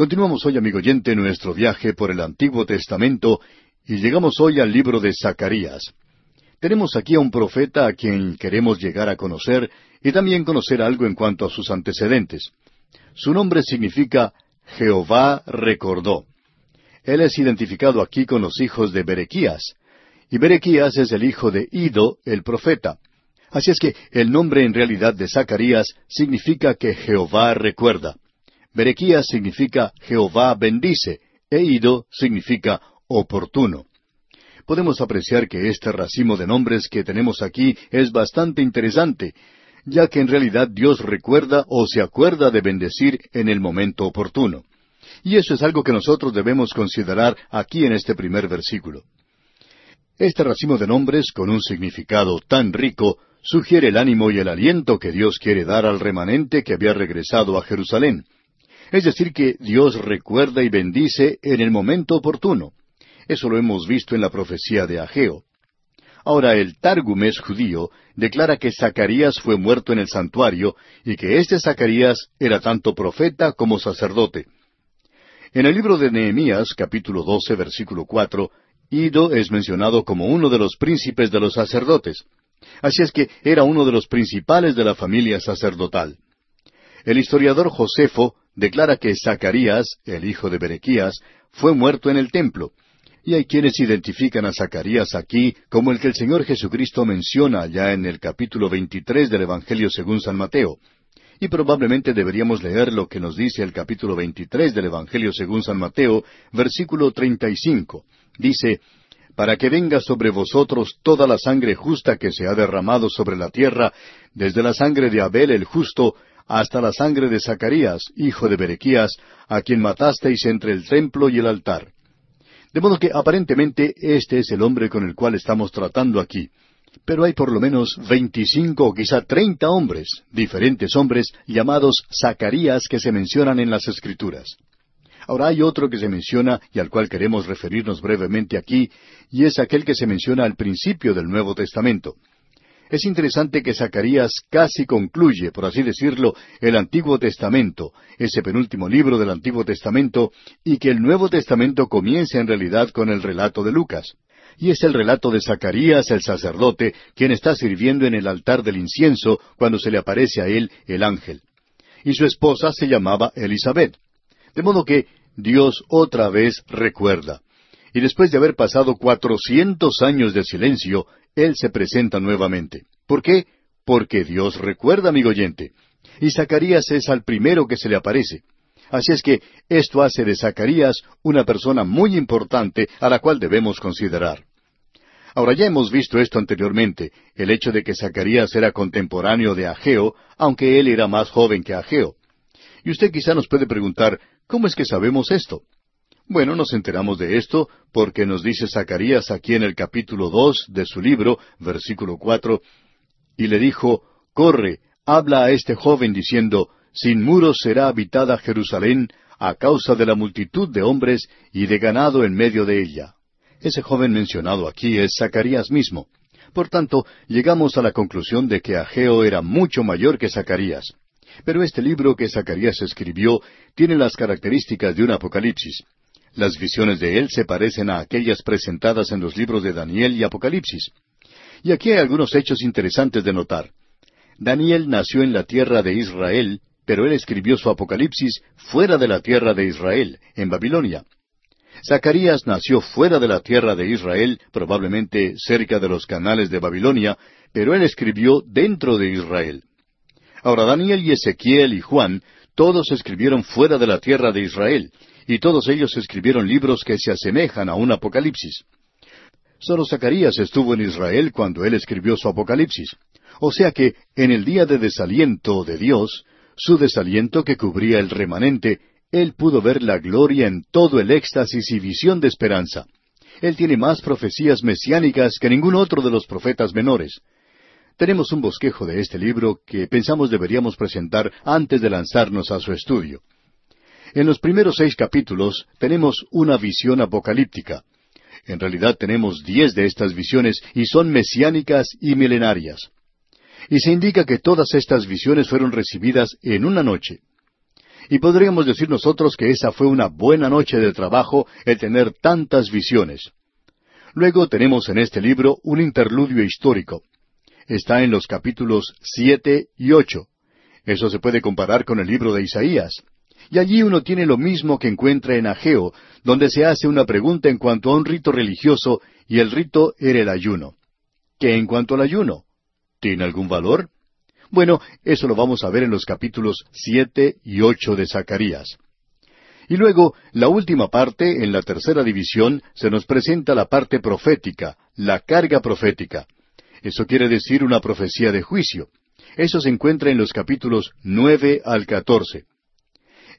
Continuamos hoy, amigo oyente, nuestro viaje por el Antiguo Testamento y llegamos hoy al libro de Zacarías. Tenemos aquí a un profeta a quien queremos llegar a conocer y también conocer algo en cuanto a sus antecedentes. Su nombre significa Jehová recordó. Él es identificado aquí con los hijos de Berequías, y Berequías es el hijo de Ido, el profeta. Así es que el nombre en realidad de Zacarías significa que Jehová recuerda. Berequías significa Jehová bendice, e Ido significa oportuno. Podemos apreciar que este racimo de nombres que tenemos aquí es bastante interesante, ya que en realidad Dios recuerda o se acuerda de bendecir en el momento oportuno. Y eso es algo que nosotros debemos considerar aquí en este primer versículo. Este racimo de nombres, con un significado tan rico, sugiere el ánimo y el aliento que Dios quiere dar al remanente que había regresado a Jerusalén. Es decir, que Dios recuerda y bendice en el momento oportuno. Eso lo hemos visto en la profecía de Ageo. Ahora el Targumes judío declara que Zacarías fue muerto en el santuario y que este Zacarías era tanto profeta como sacerdote. En el libro de Nehemías, capítulo 12, versículo 4, Ido es mencionado como uno de los príncipes de los sacerdotes. Así es que era uno de los principales de la familia sacerdotal. El historiador Josefo declara que Zacarías, el hijo de Berequías, fue muerto en el templo. Y hay quienes identifican a Zacarías aquí como el que el Señor Jesucristo menciona ya en el capítulo 23 del Evangelio según San Mateo. Y probablemente deberíamos leer lo que nos dice el capítulo 23 del Evangelio según San Mateo, versículo 35 dice, para que venga sobre vosotros toda la sangre justa que se ha derramado sobre la tierra, desde la sangre de Abel el justo, hasta la sangre de Zacarías, hijo de Berequías, a quien matasteis entre el templo y el altar. De modo que aparentemente este es el hombre con el cual estamos tratando aquí. Pero hay por lo menos veinticinco o quizá treinta hombres, diferentes hombres, llamados Zacarías que se mencionan en las Escrituras. Ahora hay otro que se menciona y al cual queremos referirnos brevemente aquí, y es aquel que se menciona al principio del Nuevo Testamento. Es interesante que Zacarías casi concluye, por así decirlo, el Antiguo Testamento, ese penúltimo libro del Antiguo Testamento, y que el Nuevo Testamento comienza en realidad con el relato de Lucas. Y es el relato de Zacarías el sacerdote, quien está sirviendo en el altar del incienso cuando se le aparece a él el ángel. Y su esposa se llamaba Elizabeth. De modo que Dios otra vez recuerda. Y después de haber pasado cuatrocientos años de silencio, Él se presenta nuevamente. ¿Por qué? Porque Dios recuerda, amigo oyente. Y Zacarías es al primero que se le aparece. Así es que esto hace de Zacarías una persona muy importante a la cual debemos considerar. Ahora ya hemos visto esto anteriormente, el hecho de que Zacarías era contemporáneo de Ageo, aunque él era más joven que Ageo. Y usted quizá nos puede preguntar, ¿cómo es que sabemos esto? Bueno, nos enteramos de esto porque nos dice Zacarías aquí en el capítulo dos de su libro, versículo cuatro, y le dijo, Corre, habla a este joven diciendo, Sin muros será habitada Jerusalén a causa de la multitud de hombres y de ganado en medio de ella. Ese joven mencionado aquí es Zacarías mismo. Por tanto, llegamos a la conclusión de que Ageo era mucho mayor que Zacarías. Pero este libro que Zacarías escribió tiene las características de un Apocalipsis. Las visiones de él se parecen a aquellas presentadas en los libros de Daniel y Apocalipsis. Y aquí hay algunos hechos interesantes de notar. Daniel nació en la tierra de Israel, pero él escribió su Apocalipsis fuera de la tierra de Israel, en Babilonia. Zacarías nació fuera de la tierra de Israel, probablemente cerca de los canales de Babilonia, pero él escribió dentro de Israel. Ahora Daniel y Ezequiel y Juan todos escribieron fuera de la tierra de Israel, y todos ellos escribieron libros que se asemejan a un Apocalipsis. Solo Zacarías estuvo en Israel cuando él escribió su Apocalipsis. O sea que, en el día de desaliento de Dios, su desaliento que cubría el remanente, él pudo ver la gloria en todo el éxtasis y visión de esperanza. Él tiene más profecías mesiánicas que ningún otro de los profetas menores. Tenemos un bosquejo de este libro que pensamos deberíamos presentar antes de lanzarnos a su estudio. En los primeros seis capítulos tenemos una visión apocalíptica. En realidad tenemos diez de estas visiones y son mesiánicas y milenarias. Y se indica que todas estas visiones fueron recibidas en una noche. Y podríamos decir nosotros que esa fue una buena noche de trabajo el tener tantas visiones. Luego tenemos en este libro un interludio histórico. Está en los capítulos siete y ocho. Eso se puede comparar con el libro de Isaías. Y allí uno tiene lo mismo que encuentra en Ageo, donde se hace una pregunta en cuanto a un rito religioso, y el rito era el ayuno. ¿Qué en cuanto al ayuno? ¿Tiene algún valor? Bueno, eso lo vamos a ver en los capítulos siete y ocho de Zacarías. Y luego, la última parte, en la tercera división, se nos presenta la parte profética, la carga profética. Eso quiere decir una profecía de juicio. Eso se encuentra en los capítulos nueve al catorce.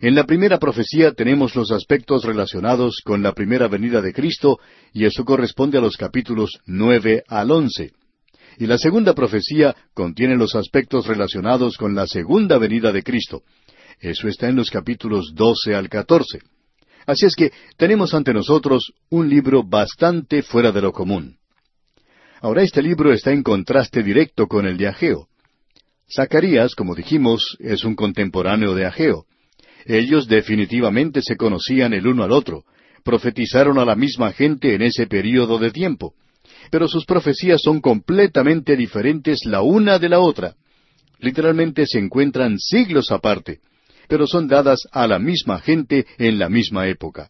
En la primera profecía tenemos los aspectos relacionados con la primera venida de Cristo, y eso corresponde a los capítulos nueve al once. Y la segunda profecía contiene los aspectos relacionados con la segunda venida de Cristo. Eso está en los capítulos doce al catorce. Así es que tenemos ante nosotros un libro bastante fuera de lo común. Ahora este libro está en contraste directo con el de Ageo. Zacarías, como dijimos, es un contemporáneo de Ageo. Ellos definitivamente se conocían el uno al otro, profetizaron a la misma gente en ese período de tiempo, pero sus profecías son completamente diferentes la una de la otra. Literalmente se encuentran siglos aparte, pero son dadas a la misma gente en la misma época.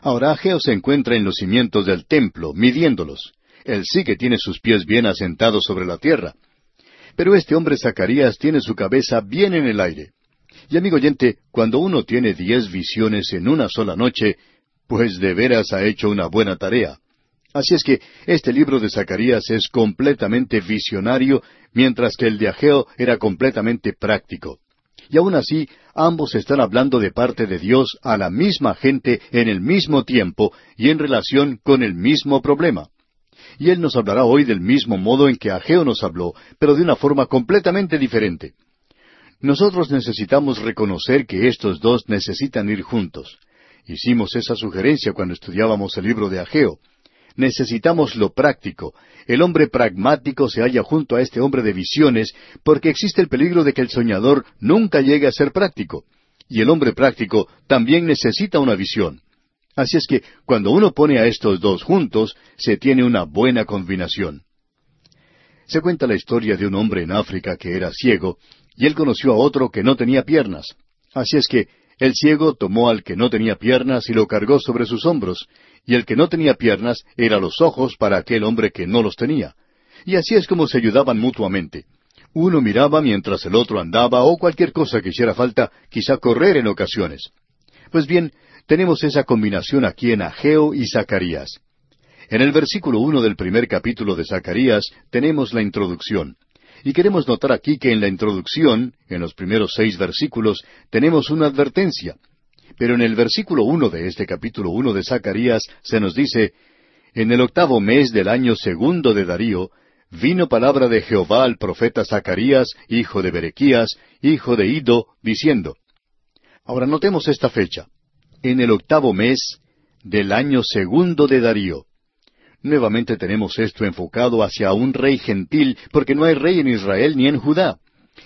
Ahora Ageo se encuentra en los cimientos del templo, midiéndolos. Él sí que tiene sus pies bien asentados sobre la tierra. Pero este hombre Zacarías tiene su cabeza bien en el aire. Y amigo oyente, cuando uno tiene diez visiones en una sola noche, pues de veras ha hecho una buena tarea. Así es que este libro de Zacarías es completamente visionario, mientras que el de Ageo era completamente práctico. Y aún así, ambos están hablando de parte de Dios a la misma gente en el mismo tiempo y en relación con el mismo problema. Y Él nos hablará hoy del mismo modo en que Ageo nos habló, pero de una forma completamente diferente. Nosotros necesitamos reconocer que estos dos necesitan ir juntos. Hicimos esa sugerencia cuando estudiábamos el libro de Ageo. Necesitamos lo práctico. El hombre pragmático se halla junto a este hombre de visiones porque existe el peligro de que el soñador nunca llegue a ser práctico. Y el hombre práctico también necesita una visión. Así es que cuando uno pone a estos dos juntos, se tiene una buena combinación. Se cuenta la historia de un hombre en África que era ciego y él conoció a otro que no tenía piernas. Así es que el ciego tomó al que no tenía piernas y lo cargó sobre sus hombros, y el que no tenía piernas era los ojos para aquel hombre que no los tenía. Y así es como se ayudaban mutuamente. Uno miraba mientras el otro andaba o cualquier cosa que hiciera falta, quizá correr en ocasiones. Pues bien, tenemos esa combinación aquí en Ageo y Zacarías. En el versículo uno del primer capítulo de Zacarías tenemos la introducción. Y queremos notar aquí que en la introducción, en los primeros seis versículos, tenemos una advertencia. Pero en el versículo uno de este capítulo uno de Zacarías se nos dice, En el octavo mes del año segundo de Darío, vino palabra de Jehová al profeta Zacarías, hijo de Berequías, hijo de Ido, diciendo. Ahora notemos esta fecha. En el octavo mes del año segundo de Darío. Nuevamente tenemos esto enfocado hacia un rey gentil, porque no hay rey en Israel ni en Judá.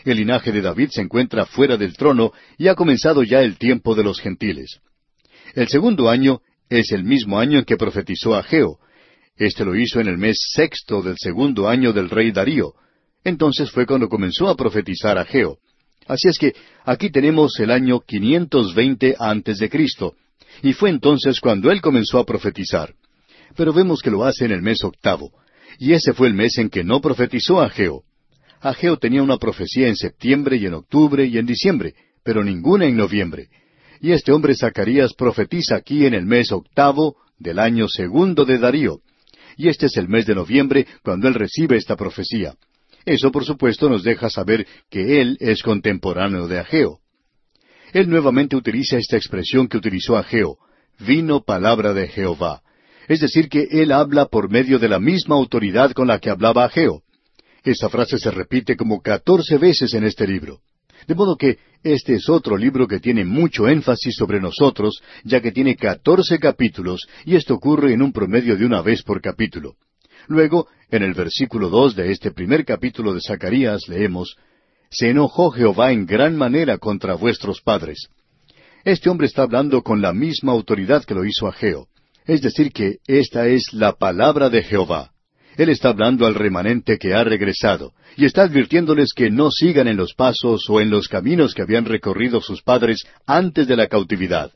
El linaje de David se encuentra fuera del trono y ha comenzado ya el tiempo de los gentiles. El segundo año es el mismo año en que profetizó Ageo. Este lo hizo en el mes sexto del segundo año del rey Darío. Entonces fue cuando comenzó a profetizar Ageo. Así es que aquí tenemos el año 520 antes de Cristo, y fue entonces cuando él comenzó a profetizar pero vemos que lo hace en el mes octavo. Y ese fue el mes en que no profetizó Ageo. Ageo tenía una profecía en septiembre y en octubre y en diciembre, pero ninguna en noviembre. Y este hombre Zacarías profetiza aquí en el mes octavo del año segundo de Darío. Y este es el mes de noviembre cuando él recibe esta profecía. Eso, por supuesto, nos deja saber que él es contemporáneo de Ageo. Él nuevamente utiliza esta expresión que utilizó Ageo, vino palabra de Jehová. Es decir, que él habla por medio de la misma autoridad con la que hablaba Ageo. Esa frase se repite como catorce veces en este libro. De modo que este es otro libro que tiene mucho énfasis sobre nosotros, ya que tiene catorce capítulos, y esto ocurre en un promedio de una vez por capítulo. Luego, en el versículo dos de este primer capítulo de Zacarías leemos, se enojó Jehová en gran manera contra vuestros padres. Este hombre está hablando con la misma autoridad que lo hizo Ageo. Es decir, que esta es la palabra de Jehová. Él está hablando al remanente que ha regresado, y está advirtiéndoles que no sigan en los pasos o en los caminos que habían recorrido sus padres antes de la cautividad.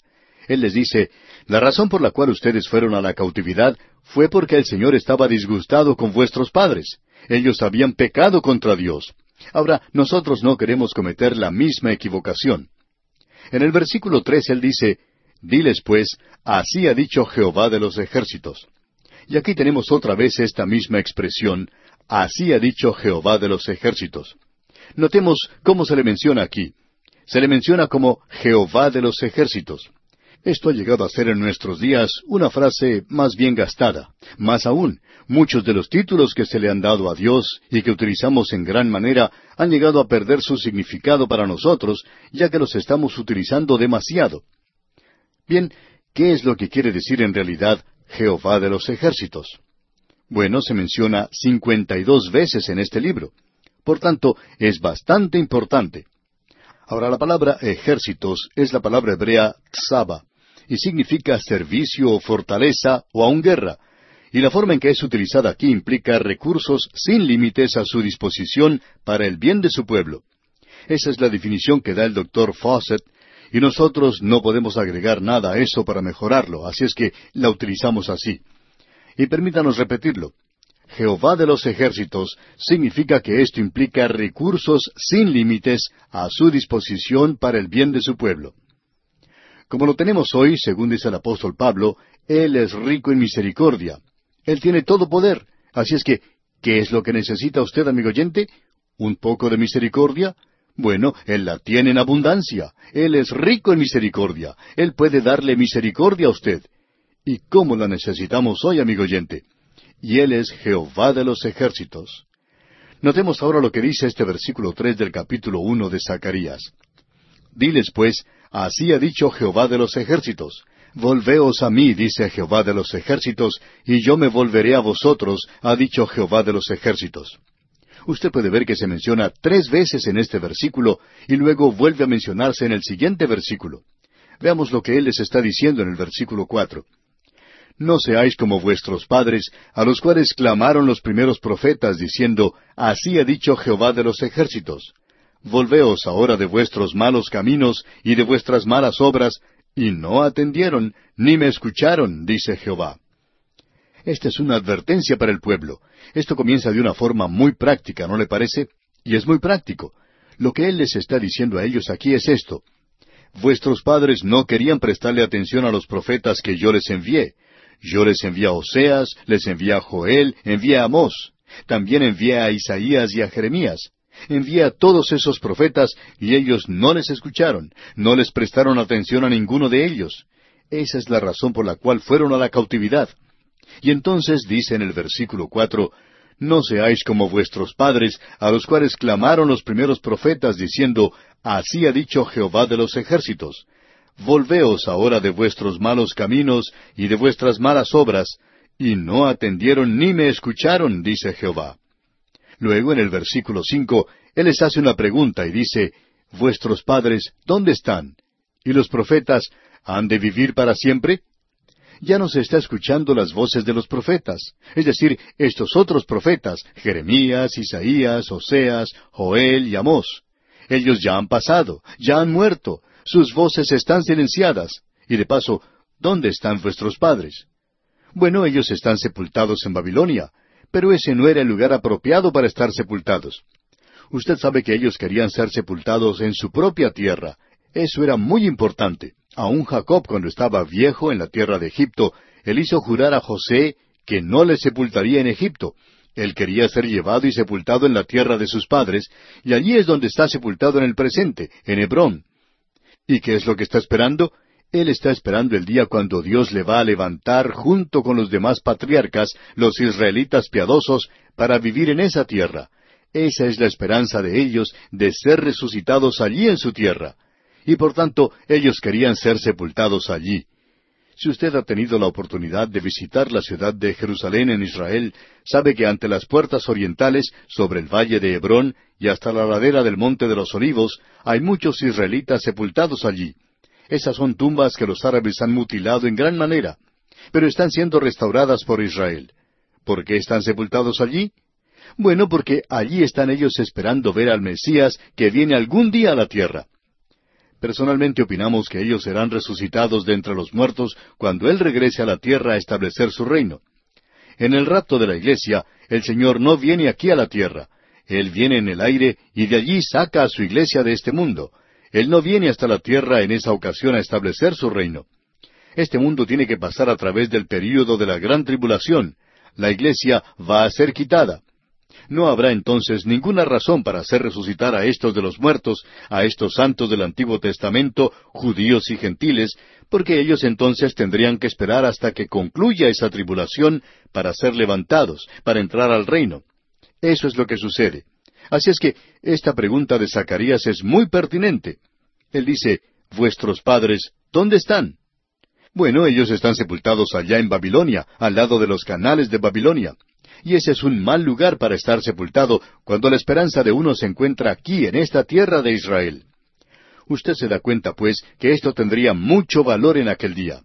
Él les dice, la razón por la cual ustedes fueron a la cautividad fue porque el Señor estaba disgustado con vuestros padres. Ellos habían pecado contra Dios. Ahora, nosotros no queremos cometer la misma equivocación. En el versículo tres él dice, Diles pues, así ha dicho Jehová de los ejércitos. Y aquí tenemos otra vez esta misma expresión, así ha dicho Jehová de los ejércitos. Notemos cómo se le menciona aquí. Se le menciona como Jehová de los ejércitos. Esto ha llegado a ser en nuestros días una frase más bien gastada. Más aún, muchos de los títulos que se le han dado a Dios y que utilizamos en gran manera han llegado a perder su significado para nosotros, ya que los estamos utilizando demasiado. Bien, ¿qué es lo que quiere decir en realidad Jehová de los ejércitos? Bueno, se menciona cincuenta y dos veces en este libro. Por tanto, es bastante importante. Ahora, la palabra ejércitos es la palabra hebrea tzaba, y significa servicio o fortaleza o aun guerra, y la forma en que es utilizada aquí implica recursos sin límites a su disposición para el bien de su pueblo. Esa es la definición que da el doctor Fawcett, y nosotros no podemos agregar nada a eso para mejorarlo, así es que la utilizamos así. Y permítanos repetirlo. Jehová de los ejércitos significa que esto implica recursos sin límites a su disposición para el bien de su pueblo. Como lo tenemos hoy, según dice el apóstol Pablo, Él es rico en misericordia. Él tiene todo poder. Así es que, ¿qué es lo que necesita usted, amigo oyente? ¿Un poco de misericordia? Bueno, Él la tiene en abundancia. Él es rico en misericordia. Él puede darle misericordia a usted. ¿Y cómo la necesitamos hoy, amigo oyente? Y Él es Jehová de los ejércitos. Notemos ahora lo que dice este versículo tres del capítulo uno de Zacarías. Diles pues, Así ha dicho Jehová de los ejércitos. Volveos a mí, dice Jehová de los ejércitos, y yo me volveré a vosotros, ha dicho Jehová de los ejércitos. Usted puede ver que se menciona tres veces en este versículo y luego vuelve a mencionarse en el siguiente versículo. Veamos lo que Él les está diciendo en el versículo cuatro. No seáis como vuestros padres, a los cuales clamaron los primeros profetas, diciendo, Así ha dicho Jehová de los ejércitos. Volveos ahora de vuestros malos caminos y de vuestras malas obras, y no atendieron, ni me escucharon, dice Jehová. Esta es una advertencia para el pueblo. Esto comienza de una forma muy práctica, ¿no le parece? Y es muy práctico. Lo que Él les está diciendo a ellos aquí es esto. Vuestros padres no querían prestarle atención a los profetas que yo les envié. Yo les envié a Oseas, les envié a Joel, envié a Amós. También envié a Isaías y a Jeremías. Envié a todos esos profetas y ellos no les escucharon, no les prestaron atención a ninguno de ellos. Esa es la razón por la cual fueron a la cautividad. Y entonces dice en el versículo cuatro, No seáis como vuestros padres, a los cuales clamaron los primeros profetas, diciendo, Así ha dicho Jehová de los ejércitos. Volveos ahora de vuestros malos caminos y de vuestras malas obras, y no atendieron ni me escucharon, dice Jehová. Luego, en el versículo cinco, Él les hace una pregunta y dice, Vuestros padres, ¿dónde están? Y los profetas, ¿han de vivir para siempre? Ya no se está escuchando las voces de los profetas, es decir, estos otros profetas, Jeremías, Isaías, Oseas, Joel y Amós. Ellos ya han pasado, ya han muerto, sus voces están silenciadas. Y de paso, ¿dónde están vuestros padres? Bueno, ellos están sepultados en Babilonia, pero ese no era el lugar apropiado para estar sepultados. Usted sabe que ellos querían ser sepultados en su propia tierra. Eso era muy importante. Aún Jacob, cuando estaba viejo en la tierra de Egipto, él hizo jurar a José que no le sepultaría en Egipto. Él quería ser llevado y sepultado en la tierra de sus padres, y allí es donde está sepultado en el presente, en Hebrón. ¿Y qué es lo que está esperando? Él está esperando el día cuando Dios le va a levantar junto con los demás patriarcas, los israelitas piadosos, para vivir en esa tierra. Esa es la esperanza de ellos de ser resucitados allí en su tierra. Y por tanto ellos querían ser sepultados allí. Si usted ha tenido la oportunidad de visitar la ciudad de Jerusalén en Israel, sabe que ante las puertas orientales, sobre el valle de Hebrón y hasta la ladera del Monte de los Olivos, hay muchos israelitas sepultados allí. Esas son tumbas que los árabes han mutilado en gran manera, pero están siendo restauradas por Israel. ¿Por qué están sepultados allí? Bueno, porque allí están ellos esperando ver al Mesías que viene algún día a la tierra. Personalmente opinamos que ellos serán resucitados de entre los muertos cuando Él regrese a la tierra a establecer su reino. En el rapto de la iglesia, el Señor no viene aquí a la tierra. Él viene en el aire y de allí saca a su iglesia de este mundo. Él no viene hasta la tierra en esa ocasión a establecer su reino. Este mundo tiene que pasar a través del período de la gran tribulación. La iglesia va a ser quitada no habrá entonces ninguna razón para hacer resucitar a estos de los muertos, a estos santos del Antiguo Testamento, judíos y gentiles, porque ellos entonces tendrían que esperar hasta que concluya esa tribulación para ser levantados, para entrar al reino. Eso es lo que sucede. Así es que esta pregunta de Zacarías es muy pertinente. Él dice, Vuestros padres, ¿dónde están? Bueno, ellos están sepultados allá en Babilonia, al lado de los canales de Babilonia y ese es un mal lugar para estar sepultado cuando la esperanza de uno se encuentra aquí, en esta tierra de Israel. Usted se da cuenta, pues, que esto tendría mucho valor en aquel día.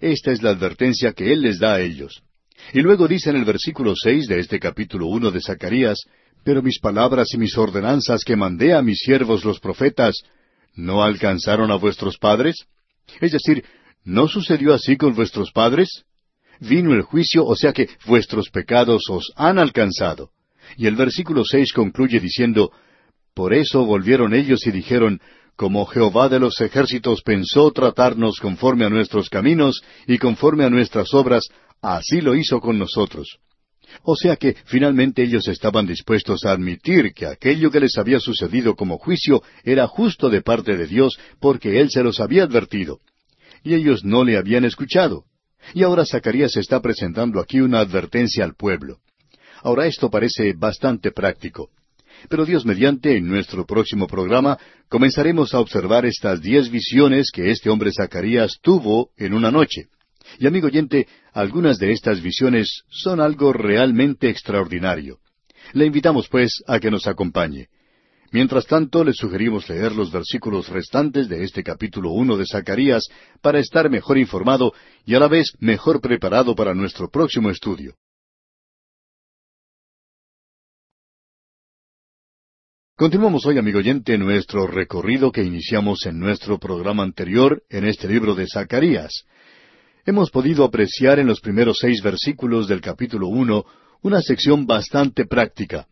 Esta es la advertencia que Él les da a ellos. Y luego dice en el versículo seis de este capítulo uno de Zacarías, Pero mis palabras y mis ordenanzas que mandé a mis siervos los profetas, ¿no alcanzaron a vuestros padres? Es decir, ¿no sucedió así con vuestros padres? Vino el juicio, o sea que vuestros pecados os han alcanzado. Y el versículo seis concluye diciendo, Por eso volvieron ellos y dijeron, Como Jehová de los ejércitos pensó tratarnos conforme a nuestros caminos y conforme a nuestras obras, así lo hizo con nosotros. O sea que finalmente ellos estaban dispuestos a admitir que aquello que les había sucedido como juicio era justo de parte de Dios porque Él se los había advertido. Y ellos no le habían escuchado. Y ahora Zacarías está presentando aquí una advertencia al pueblo. Ahora esto parece bastante práctico. Pero Dios mediante, en nuestro próximo programa, comenzaremos a observar estas diez visiones que este hombre Zacarías tuvo en una noche. Y amigo oyente, algunas de estas visiones son algo realmente extraordinario. Le invitamos pues a que nos acompañe. Mientras tanto, le sugerimos leer los versículos restantes de este capítulo uno de Zacarías para estar mejor informado y a la vez mejor preparado para nuestro próximo estudio. Continuamos hoy, amigo oyente, nuestro recorrido que iniciamos en nuestro programa anterior en este libro de Zacarías. Hemos podido apreciar en los primeros seis versículos del capítulo uno una sección bastante práctica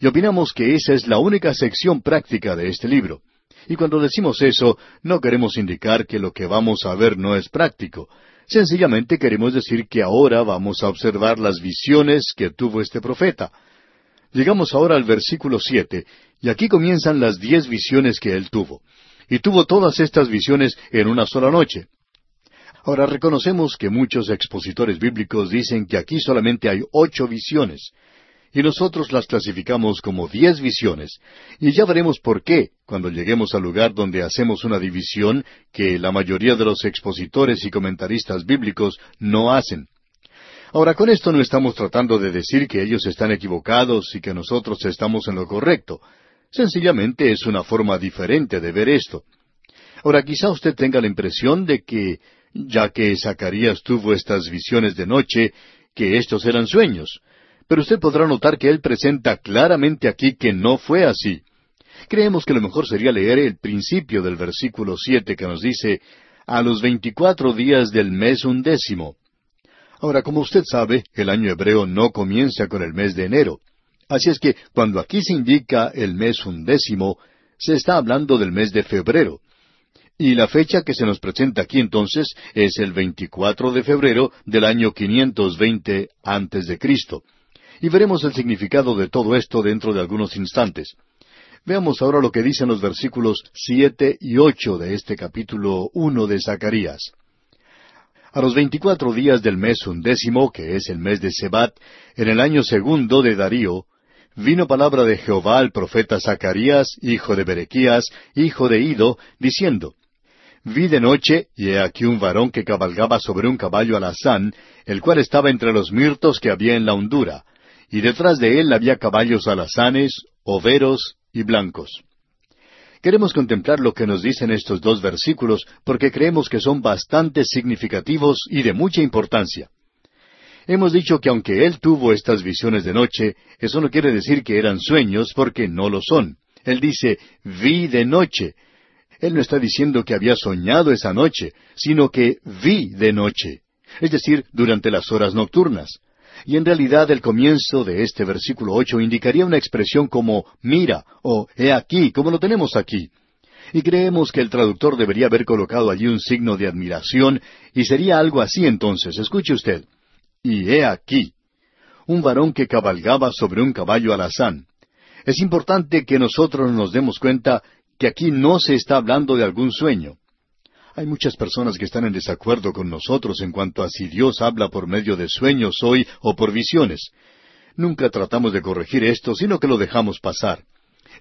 y opinamos que esa es la única sección práctica de este libro. Y cuando decimos eso, no queremos indicar que lo que vamos a ver no es práctico. Sencillamente queremos decir que ahora vamos a observar las visiones que tuvo este profeta. Llegamos ahora al versículo siete, y aquí comienzan las diez visiones que él tuvo. Y tuvo todas estas visiones en una sola noche. Ahora reconocemos que muchos expositores bíblicos dicen que aquí solamente hay ocho visiones y nosotros las clasificamos como diez visiones, y ya veremos por qué cuando lleguemos al lugar donde hacemos una división que la mayoría de los expositores y comentaristas bíblicos no hacen. Ahora, con esto no estamos tratando de decir que ellos están equivocados y que nosotros estamos en lo correcto. Sencillamente es una forma diferente de ver esto. Ahora, quizá usted tenga la impresión de que, ya que Zacarías tuvo estas visiones de noche, que estos eran sueños. Pero usted podrá notar que él presenta claramente aquí que no fue así. Creemos que lo mejor sería leer el principio del versículo siete que nos dice a los veinticuatro días del mes undécimo. Ahora, como usted sabe, el año hebreo no comienza con el mes de enero. Así es que cuando aquí se indica el mes undécimo, se está hablando del mes de febrero. Y la fecha que se nos presenta aquí entonces es el 24 de febrero del año 520 antes de Cristo y veremos el significado de todo esto dentro de algunos instantes. Veamos ahora lo que dicen los versículos siete y ocho de este capítulo uno de Zacarías. A los veinticuatro días del mes undécimo, que es el mes de Sebat, en el año segundo de Darío, vino palabra de Jehová al profeta Zacarías, hijo de Berequías, hijo de Ido, diciendo, vi de noche, y he aquí un varón que cabalgaba sobre un caballo alazán, el cual estaba entre los mirtos que había en la hondura, y detrás de él había caballos alazanes, overos y blancos. Queremos contemplar lo que nos dicen estos dos versículos porque creemos que son bastante significativos y de mucha importancia. Hemos dicho que aunque él tuvo estas visiones de noche, eso no quiere decir que eran sueños porque no lo son. Él dice, vi de noche. Él no está diciendo que había soñado esa noche, sino que vi de noche, es decir, durante las horas nocturnas. Y en realidad el comienzo de este versículo ocho indicaría una expresión como mira o he aquí, como lo tenemos aquí. Y creemos que el traductor debería haber colocado allí un signo de admiración, y sería algo así entonces. Escuche usted. Y he aquí, un varón que cabalgaba sobre un caballo alazán. Es importante que nosotros nos demos cuenta que aquí no se está hablando de algún sueño. Hay muchas personas que están en desacuerdo con nosotros en cuanto a si Dios habla por medio de sueños hoy o por visiones. Nunca tratamos de corregir esto, sino que lo dejamos pasar.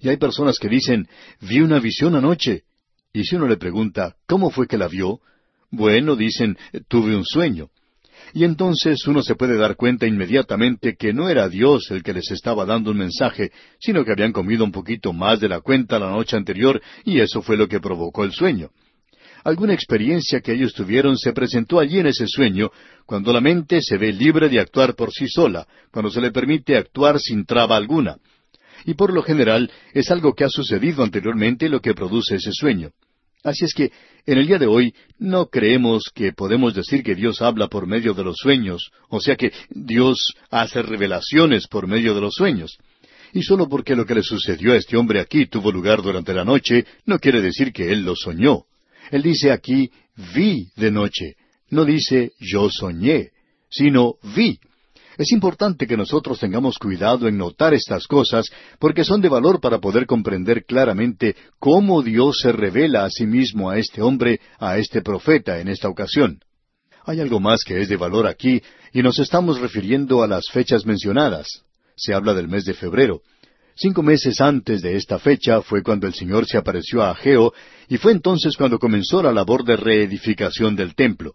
Y hay personas que dicen, vi una visión anoche. Y si uno le pregunta, ¿cómo fue que la vio? Bueno, dicen, tuve un sueño. Y entonces uno se puede dar cuenta inmediatamente que no era Dios el que les estaba dando un mensaje, sino que habían comido un poquito más de la cuenta la noche anterior y eso fue lo que provocó el sueño. Alguna experiencia que ellos tuvieron se presentó allí en ese sueño, cuando la mente se ve libre de actuar por sí sola, cuando se le permite actuar sin traba alguna. Y por lo general es algo que ha sucedido anteriormente lo que produce ese sueño. Así es que en el día de hoy no creemos que podemos decir que Dios habla por medio de los sueños, o sea que Dios hace revelaciones por medio de los sueños. Y solo porque lo que le sucedió a este hombre aquí tuvo lugar durante la noche, no quiere decir que él lo soñó. Él dice aquí, vi de noche. No dice, yo soñé, sino vi. Es importante que nosotros tengamos cuidado en notar estas cosas porque son de valor para poder comprender claramente cómo Dios se revela a sí mismo a este hombre, a este profeta en esta ocasión. Hay algo más que es de valor aquí y nos estamos refiriendo a las fechas mencionadas. Se habla del mes de febrero. Cinco meses antes de esta fecha fue cuando el Señor se apareció a Ageo y fue entonces cuando comenzó la labor de reedificación del templo.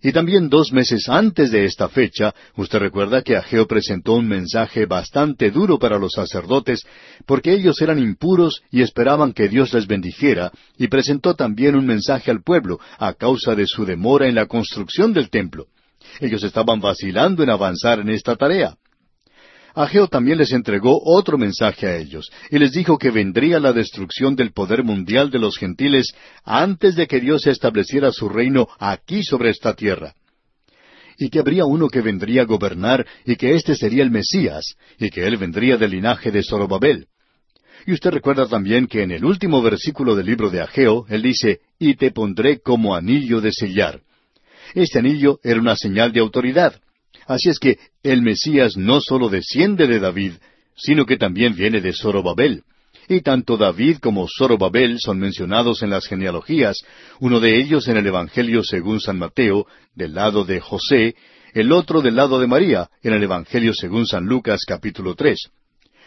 Y también dos meses antes de esta fecha, usted recuerda que Ageo presentó un mensaje bastante duro para los sacerdotes, porque ellos eran impuros y esperaban que Dios les bendijera, y presentó también un mensaje al pueblo a causa de su demora en la construcción del templo. Ellos estaban vacilando en avanzar en esta tarea. Ageo también les entregó otro mensaje a ellos, y les dijo que vendría la destrucción del poder mundial de los gentiles antes de que Dios estableciera su reino aquí sobre esta tierra. Y que habría uno que vendría a gobernar, y que éste sería el Mesías, y que él vendría del linaje de Zorobabel. Y usted recuerda también que en el último versículo del libro de Ageo, él dice, y te pondré como anillo de sellar. Este anillo era una señal de autoridad. Así es que el Mesías no sólo desciende de David, sino que también viene de Zorobabel. Y tanto David como Zorobabel son mencionados en las genealogías, uno de ellos en el Evangelio según San Mateo, del lado de José, el otro del lado de María, en el Evangelio según San Lucas capítulo tres.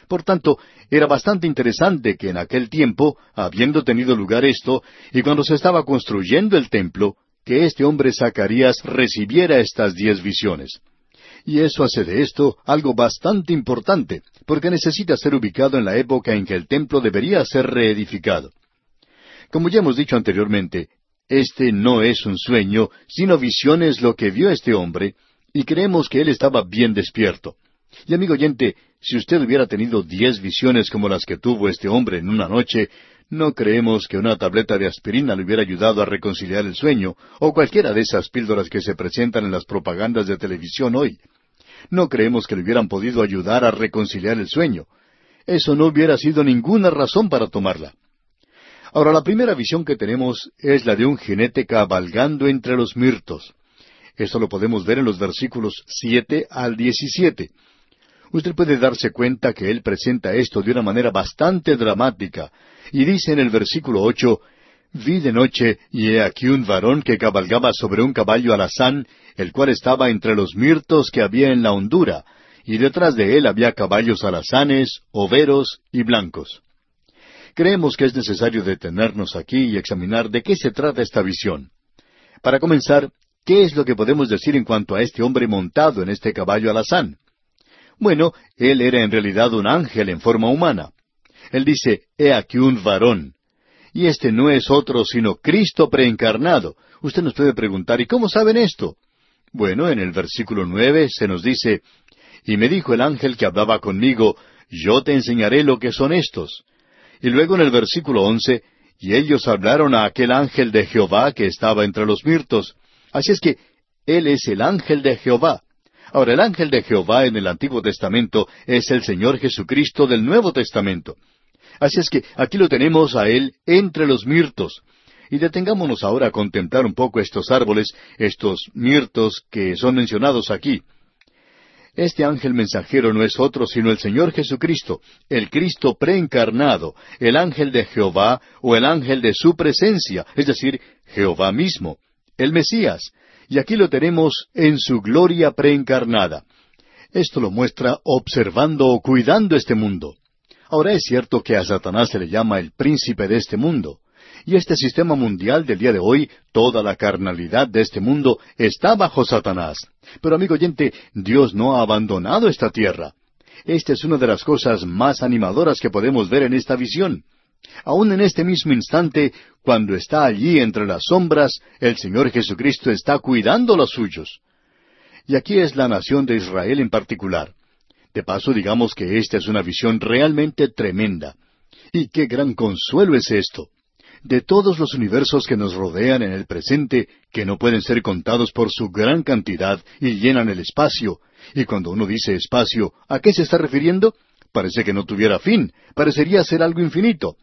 Por tanto, era bastante interesante que en aquel tiempo, habiendo tenido lugar esto, y cuando se estaba construyendo el templo, que este hombre Zacarías recibiera estas diez visiones. Y eso hace de esto algo bastante importante, porque necesita ser ubicado en la época en que el templo debería ser reedificado. Como ya hemos dicho anteriormente, este no es un sueño, sino visiones lo que vio este hombre, y creemos que él estaba bien despierto. Y amigo oyente, si usted hubiera tenido diez visiones como las que tuvo este hombre en una noche, no creemos que una tableta de aspirina le hubiera ayudado a reconciliar el sueño, o cualquiera de esas píldoras que se presentan en las propagandas de televisión hoy. No creemos que le hubieran podido ayudar a reconciliar el sueño. Eso no hubiera sido ninguna razón para tomarla. Ahora, la primera visión que tenemos es la de un jinete cabalgando entre los mirtos. Esto lo podemos ver en los versículos siete al diecisiete. Usted puede darse cuenta que él presenta esto de una manera bastante dramática, y dice en el versículo ocho, Vi de noche, y he aquí un varón que cabalgaba sobre un caballo alazán, el cual estaba entre los mirtos que había en la hondura, y detrás de él había caballos alazanes, overos y blancos. Creemos que es necesario detenernos aquí y examinar de qué se trata esta visión. Para comenzar, ¿qué es lo que podemos decir en cuanto a este hombre montado en este caballo alazán? Bueno, él era en realidad un ángel en forma humana. Él dice, He aquí un varón. Y este no es otro sino Cristo preencarnado. Usted nos puede preguntar, ¿y cómo saben esto? Bueno, en el versículo nueve se nos dice, Y me dijo el ángel que hablaba conmigo, Yo te enseñaré lo que son estos. Y luego en el versículo once, Y ellos hablaron a aquel ángel de Jehová que estaba entre los mirtos. Así es que Él es el ángel de Jehová. Ahora, el ángel de Jehová en el Antiguo Testamento es el Señor Jesucristo del Nuevo Testamento. Así es que aquí lo tenemos a Él entre los mirtos. Y detengámonos ahora a contemplar un poco estos árboles, estos mirtos que son mencionados aquí. Este ángel mensajero no es otro sino el Señor Jesucristo, el Cristo preencarnado, el ángel de Jehová o el ángel de su presencia, es decir, Jehová mismo, el Mesías. Y aquí lo tenemos en su gloria preencarnada. Esto lo muestra observando o cuidando este mundo. Ahora es cierto que a Satanás se le llama el príncipe de este mundo. Y este sistema mundial del día de hoy, toda la carnalidad de este mundo, está bajo Satanás. Pero amigo oyente, Dios no ha abandonado esta tierra. Esta es una de las cosas más animadoras que podemos ver en esta visión. Aún en este mismo instante, cuando está allí entre las sombras, el Señor Jesucristo está cuidando los suyos. Y aquí es la nación de Israel en particular. De paso, digamos que esta es una visión realmente tremenda. Y qué gran consuelo es esto. De todos los universos que nos rodean en el presente, que no pueden ser contados por su gran cantidad y llenan el espacio, y cuando uno dice espacio, ¿a qué se está refiriendo? Parece que no tuviera fin, parecería ser algo infinito.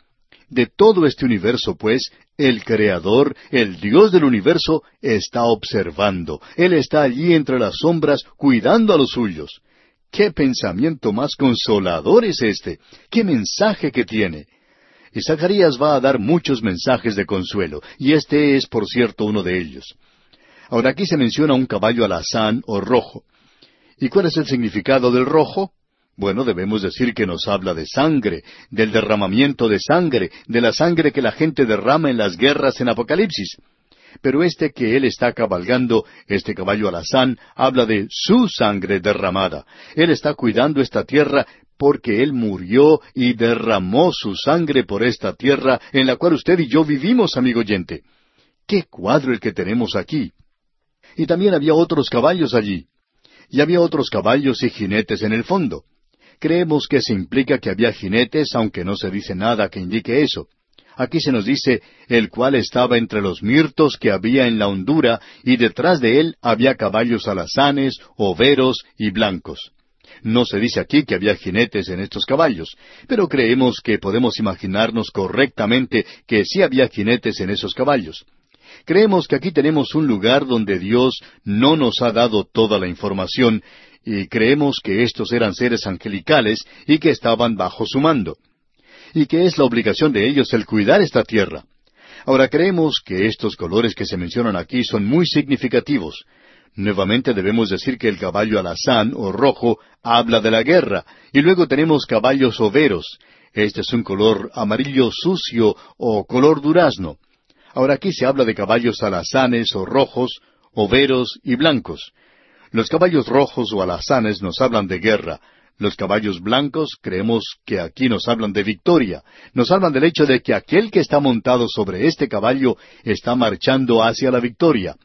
De todo este universo, pues, el Creador, el Dios del universo, está observando. Él está allí entre las sombras, cuidando a los suyos. ¿Qué pensamiento más consolador es este? ¿Qué mensaje que tiene? Y Zacarías va a dar muchos mensajes de consuelo, y este es, por cierto, uno de ellos. Ahora aquí se menciona un caballo alazán o rojo. ¿Y cuál es el significado del rojo? Bueno, debemos decir que nos habla de sangre, del derramamiento de sangre, de la sangre que la gente derrama en las guerras en Apocalipsis. Pero este que él está cabalgando, este caballo alazán, habla de su sangre derramada. Él está cuidando esta tierra porque Él murió y derramó su sangre por esta tierra en la cual usted y yo vivimos, amigo oyente. ¡Qué cuadro el que tenemos aquí! Y también había otros caballos allí. Y había otros caballos y jinetes en el fondo. Creemos que se implica que había jinetes, aunque no se dice nada que indique eso. Aquí se nos dice, el cual estaba entre los mirtos que había en la hondura, y detrás de él había caballos alazanes, overos y blancos. No se dice aquí que había jinetes en estos caballos, pero creemos que podemos imaginarnos correctamente que sí había jinetes en esos caballos. Creemos que aquí tenemos un lugar donde Dios no nos ha dado toda la información y creemos que estos eran seres angelicales y que estaban bajo su mando y que es la obligación de ellos el cuidar esta tierra. Ahora creemos que estos colores que se mencionan aquí son muy significativos. Nuevamente debemos decir que el caballo alazán o rojo habla de la guerra, y luego tenemos caballos overos. Este es un color amarillo sucio o color durazno. Ahora aquí se habla de caballos alazanes o rojos, overos y blancos. Los caballos rojos o alazanes nos hablan de guerra, los caballos blancos creemos que aquí nos hablan de victoria, nos hablan del hecho de que aquel que está montado sobre este caballo está marchando hacia la victoria.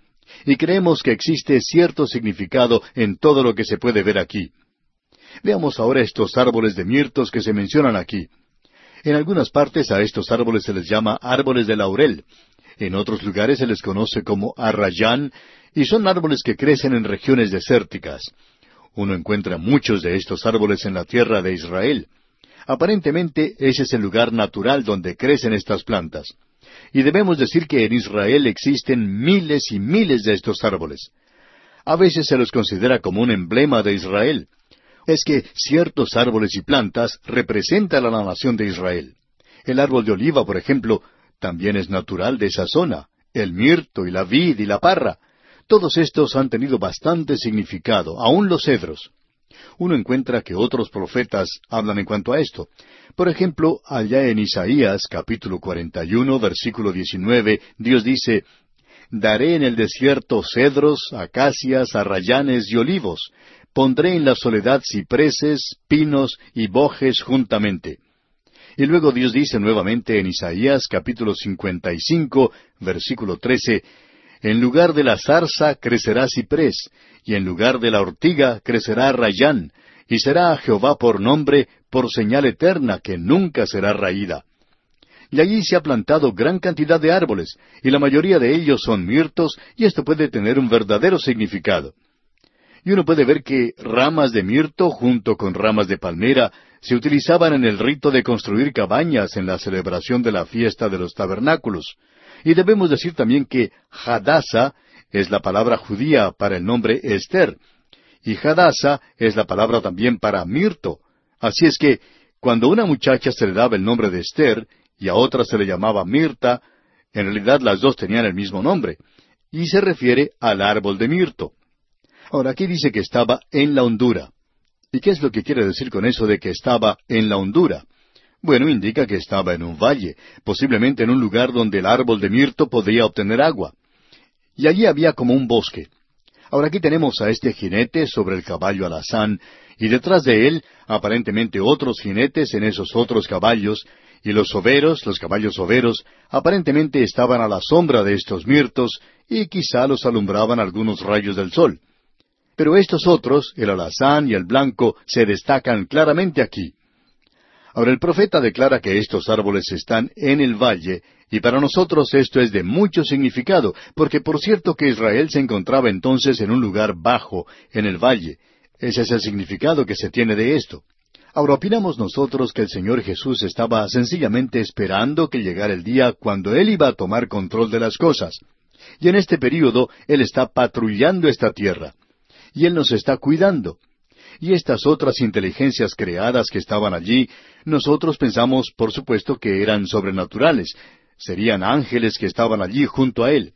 Y creemos que existe cierto significado en todo lo que se puede ver aquí. Veamos ahora estos árboles de mirtos que se mencionan aquí. En algunas partes a estos árboles se les llama árboles de laurel. En otros lugares se les conoce como arrayán, y son árboles que crecen en regiones desérticas. Uno encuentra muchos de estos árboles en la tierra de Israel. Aparentemente ese es el lugar natural donde crecen estas plantas. Y debemos decir que en Israel existen miles y miles de estos árboles. A veces se los considera como un emblema de Israel. Es que ciertos árboles y plantas representan a la nación de Israel. El árbol de oliva, por ejemplo, también es natural de esa zona. El mirto y la vid y la parra. Todos estos han tenido bastante significado, aun los cedros. Uno encuentra que otros profetas hablan en cuanto a esto. Por ejemplo, allá en Isaías capítulo 41, versículo 19, Dios dice, Daré en el desierto cedros, acacias, arrayanes y olivos. Pondré en la soledad cipreses, pinos y bojes juntamente. Y luego Dios dice nuevamente en Isaías capítulo 55, versículo 13, En lugar de la zarza crecerá ciprés, y en lugar de la ortiga crecerá rayán, y será a Jehová por nombre, por señal eterna que nunca será raída. Y allí se ha plantado gran cantidad de árboles, y la mayoría de ellos son mirtos, y esto puede tener un verdadero significado. Y uno puede ver que ramas de mirto junto con ramas de palmera se utilizaban en el rito de construir cabañas en la celebración de la fiesta de los tabernáculos. Y debemos decir también que Hadasa es la palabra judía para el nombre Esther, y Hadasa es la palabra también para mirto. Así es que, cuando a una muchacha se le daba el nombre de Esther y a otra se le llamaba Mirta, en realidad las dos tenían el mismo nombre, y se refiere al árbol de mirto. Ahora aquí dice que estaba en la hondura. ¿Y qué es lo que quiere decir con eso de que estaba en la hondura? Bueno, indica que estaba en un valle, posiblemente en un lugar donde el árbol de mirto podía obtener agua. Y allí había como un bosque. Ahora aquí tenemos a este jinete sobre el caballo alazán, y detrás de él aparentemente otros jinetes en esos otros caballos, y los overos, los caballos overos, aparentemente estaban a la sombra de estos mirtos, y quizá los alumbraban algunos rayos del sol. Pero estos otros, el alazán y el blanco, se destacan claramente aquí. Ahora el profeta declara que estos árboles están en el valle, y para nosotros esto es de mucho significado, porque por cierto que Israel se encontraba entonces en un lugar bajo, en el valle. Ese es el significado que se tiene de esto. Ahora opinamos nosotros que el Señor Jesús estaba sencillamente esperando que llegara el día cuando Él iba a tomar control de las cosas. Y en este período Él está patrullando esta tierra. Y Él nos está cuidando y estas otras inteligencias creadas que estaban allí, nosotros pensamos, por supuesto, que eran sobrenaturales, serían ángeles que estaban allí junto a Él.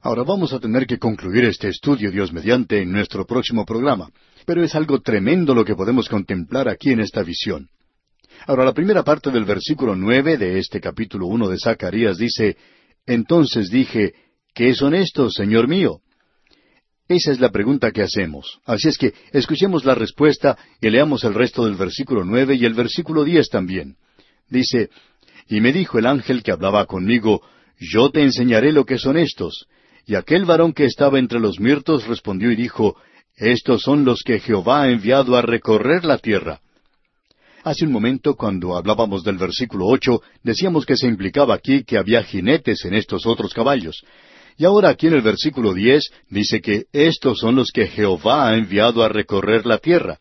Ahora vamos a tener que concluir este estudio, Dios mediante, en nuestro próximo programa, pero es algo tremendo lo que podemos contemplar aquí en esta visión. Ahora la primera parte del versículo nueve de este capítulo uno de Zacarías dice, Entonces dije, ¿qué son estos, Señor mío? Esa es la pregunta que hacemos. Así es que escuchemos la respuesta y leamos el resto del versículo nueve y el versículo diez también. Dice, Y me dijo el ángel que hablaba conmigo, Yo te enseñaré lo que son estos. Y aquel varón que estaba entre los mirtos respondió y dijo, Estos son los que Jehová ha enviado a recorrer la tierra. Hace un momento, cuando hablábamos del versículo ocho, decíamos que se implicaba aquí que había jinetes en estos otros caballos. Y ahora aquí en el versículo diez dice que estos son los que Jehová ha enviado a recorrer la tierra.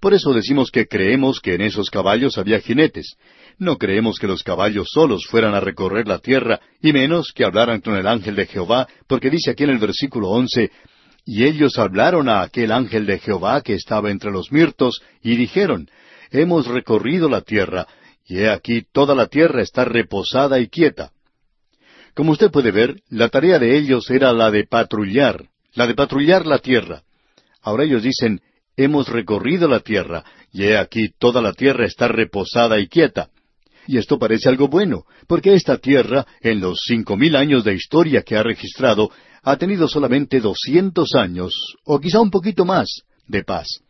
Por eso decimos que creemos que en esos caballos había jinetes. No creemos que los caballos solos fueran a recorrer la tierra, y menos que hablaran con el ángel de Jehová, porque dice aquí en el versículo once, y ellos hablaron a aquel ángel de Jehová que estaba entre los mirtos, y dijeron, Hemos recorrido la tierra, y he aquí toda la tierra está reposada y quieta. Como usted puede ver, la tarea de ellos era la de patrullar, la de patrullar la tierra. Ahora ellos dicen, hemos recorrido la tierra, y he aquí toda la tierra está reposada y quieta. Y esto parece algo bueno, porque esta tierra, en los cinco mil años de historia que ha registrado, ha tenido solamente doscientos años, o quizá un poquito más, de paz.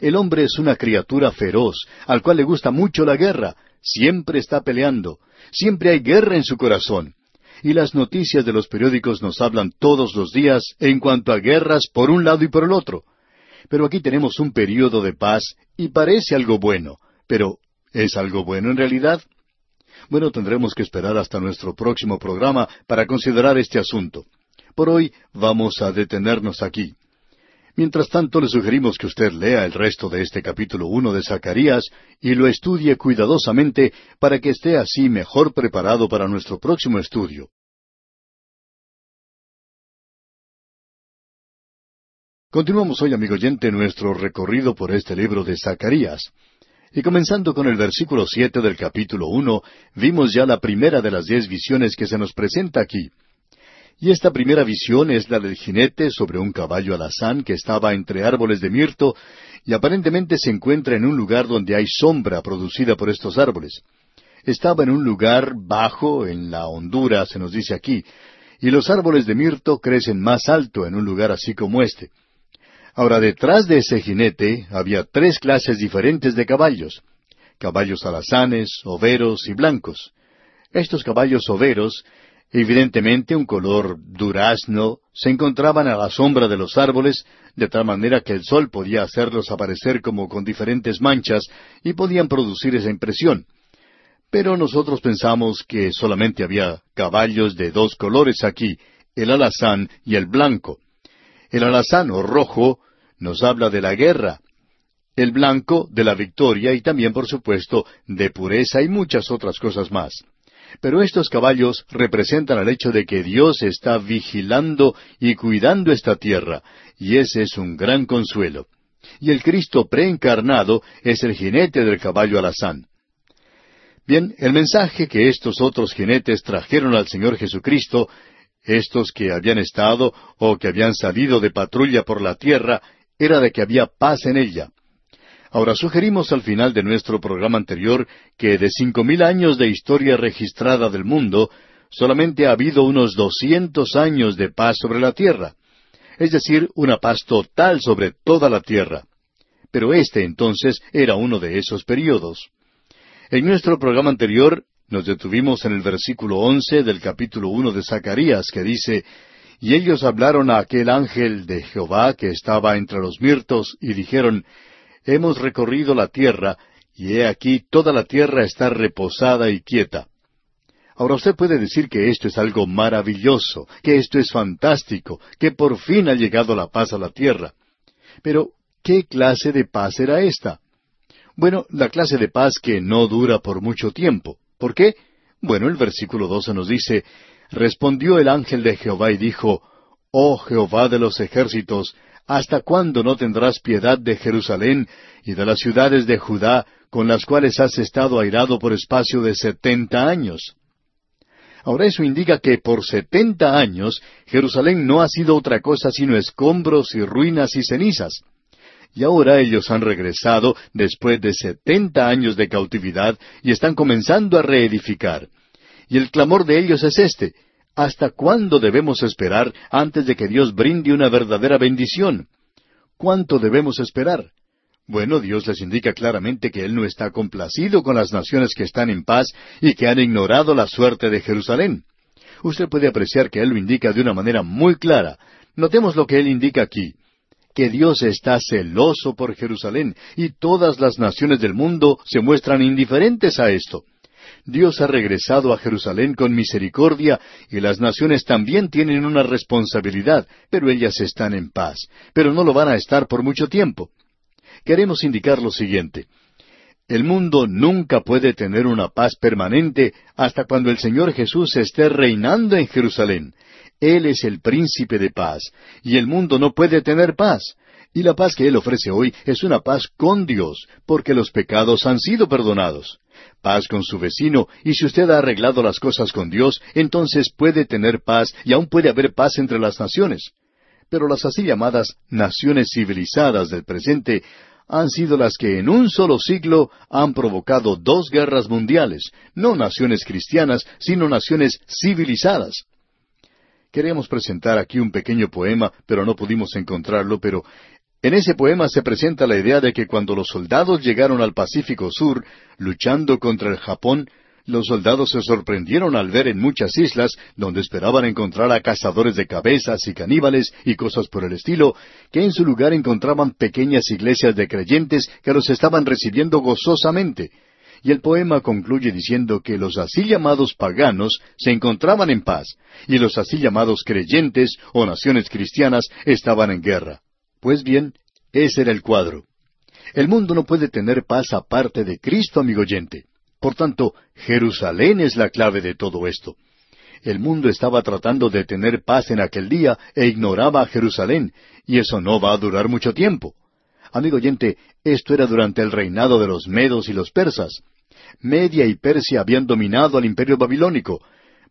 El hombre es una criatura feroz, al cual le gusta mucho la guerra, siempre está peleando, siempre hay guerra en su corazón, y las noticias de los periódicos nos hablan todos los días en cuanto a guerras por un lado y por el otro. Pero aquí tenemos un período de paz y parece algo bueno, pero ¿es algo bueno en realidad? Bueno, tendremos que esperar hasta nuestro próximo programa para considerar este asunto. Por hoy vamos a detenernos aquí. Mientras tanto, le sugerimos que usted lea el resto de este capítulo uno de Zacarías y lo estudie cuidadosamente para que esté así mejor preparado para nuestro próximo estudio. Continuamos hoy, amigo oyente, nuestro recorrido por este libro de Zacarías. Y comenzando con el versículo siete del capítulo uno, vimos ya la primera de las diez visiones que se nos presenta aquí. Y esta primera visión es la del jinete sobre un caballo alazán que estaba entre árboles de mirto, y aparentemente se encuentra en un lugar donde hay sombra producida por estos árboles. Estaba en un lugar bajo, en la hondura, se nos dice aquí, y los árboles de mirto crecen más alto en un lugar así como este. Ahora, detrás de ese jinete había tres clases diferentes de caballos, caballos alazanes, overos y blancos. Estos caballos overos, evidentemente un color durazno, se encontraban a la sombra de los árboles, de tal manera que el sol podía hacerlos aparecer como con diferentes manchas y podían producir esa impresión. Pero nosotros pensamos que solamente había caballos de dos colores aquí, el alazán y el blanco. El alazán o rojo nos habla de la guerra, el blanco de la victoria y también, por supuesto, de pureza y muchas otras cosas más. Pero estos caballos representan el hecho de que Dios está vigilando y cuidando esta tierra, y ese es un gran consuelo. Y el Cristo preencarnado es el jinete del caballo alazán. Bien, el mensaje que estos otros jinetes trajeron al Señor Jesucristo, estos que habían estado o que habían salido de patrulla por la tierra, era de que había paz en ella. Ahora sugerimos al final de nuestro programa anterior que de cinco mil años de historia registrada del mundo, solamente ha habido unos doscientos años de paz sobre la tierra, es decir, una paz total sobre toda la tierra. Pero este entonces era uno de esos periodos. En nuestro programa anterior nos detuvimos en el versículo once del capítulo uno de Zacarías, que dice y ellos hablaron a aquel ángel de Jehová que estaba entre los mirtos, y dijeron, Hemos recorrido la tierra, y he aquí toda la tierra está reposada y quieta. Ahora usted puede decir que esto es algo maravilloso, que esto es fantástico, que por fin ha llegado la paz a la tierra. Pero, ¿qué clase de paz era esta? Bueno, la clase de paz que no dura por mucho tiempo. ¿Por qué? Bueno, el versículo 12 nos dice, Respondió el ángel de Jehová y dijo, Oh Jehová de los ejércitos, ¿hasta cuándo no tendrás piedad de Jerusalén y de las ciudades de Judá, con las cuales has estado airado por espacio de setenta años? Ahora eso indica que por setenta años Jerusalén no ha sido otra cosa sino escombros y ruinas y cenizas. Y ahora ellos han regresado después de setenta años de cautividad y están comenzando a reedificar. Y el clamor de ellos es este, ¿hasta cuándo debemos esperar antes de que Dios brinde una verdadera bendición? ¿Cuánto debemos esperar? Bueno, Dios les indica claramente que Él no está complacido con las naciones que están en paz y que han ignorado la suerte de Jerusalén. Usted puede apreciar que Él lo indica de una manera muy clara. Notemos lo que Él indica aquí, que Dios está celoso por Jerusalén y todas las naciones del mundo se muestran indiferentes a esto. Dios ha regresado a Jerusalén con misericordia y las naciones también tienen una responsabilidad, pero ellas están en paz, pero no lo van a estar por mucho tiempo. Queremos indicar lo siguiente. El mundo nunca puede tener una paz permanente hasta cuando el Señor Jesús esté reinando en Jerusalén. Él es el príncipe de paz, y el mundo no puede tener paz. Y la paz que Él ofrece hoy es una paz con Dios, porque los pecados han sido perdonados paz con su vecino, y si usted ha arreglado las cosas con Dios, entonces puede tener paz y aún puede haber paz entre las naciones. Pero las así llamadas naciones civilizadas del presente han sido las que en un solo siglo han provocado dos guerras mundiales, no naciones cristianas, sino naciones civilizadas. Queremos presentar aquí un pequeño poema, pero no pudimos encontrarlo, pero en ese poema se presenta la idea de que cuando los soldados llegaron al Pacífico Sur, luchando contra el Japón, los soldados se sorprendieron al ver en muchas islas, donde esperaban encontrar a cazadores de cabezas y caníbales y cosas por el estilo, que en su lugar encontraban pequeñas iglesias de creyentes que los estaban recibiendo gozosamente. Y el poema concluye diciendo que los así llamados paganos se encontraban en paz, y los así llamados creyentes o naciones cristianas estaban en guerra. Pues bien, ese era el cuadro. El mundo no puede tener paz aparte de Cristo, amigo oyente. Por tanto, Jerusalén es la clave de todo esto. El mundo estaba tratando de tener paz en aquel día e ignoraba a Jerusalén, y eso no va a durar mucho tiempo. Amigo oyente, esto era durante el reinado de los medos y los persas. Media y Persia habían dominado al imperio babilónico.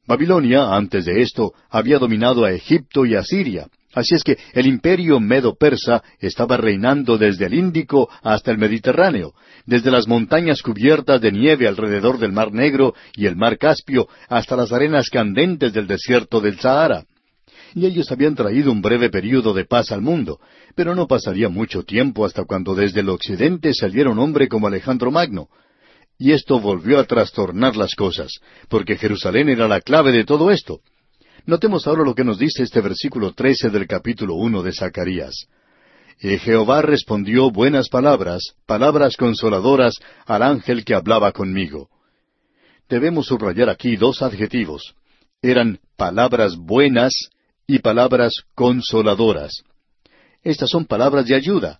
Babilonia, antes de esto, había dominado a Egipto y a Siria Así es que el imperio medo-persa estaba reinando desde el Índico hasta el Mediterráneo, desde las montañas cubiertas de nieve alrededor del Mar Negro y el Mar Caspio hasta las arenas candentes del desierto del Sahara. Y ellos habían traído un breve período de paz al mundo, pero no pasaría mucho tiempo hasta cuando desde el occidente saliera un hombre como Alejandro Magno. Y esto volvió a trastornar las cosas, porque Jerusalén era la clave de todo esto. Notemos ahora lo que nos dice este versículo trece del capítulo uno de Zacarías. Y Jehová respondió buenas palabras, palabras consoladoras al ángel que hablaba conmigo. Debemos subrayar aquí dos adjetivos. Eran palabras buenas y palabras consoladoras. Estas son palabras de ayuda.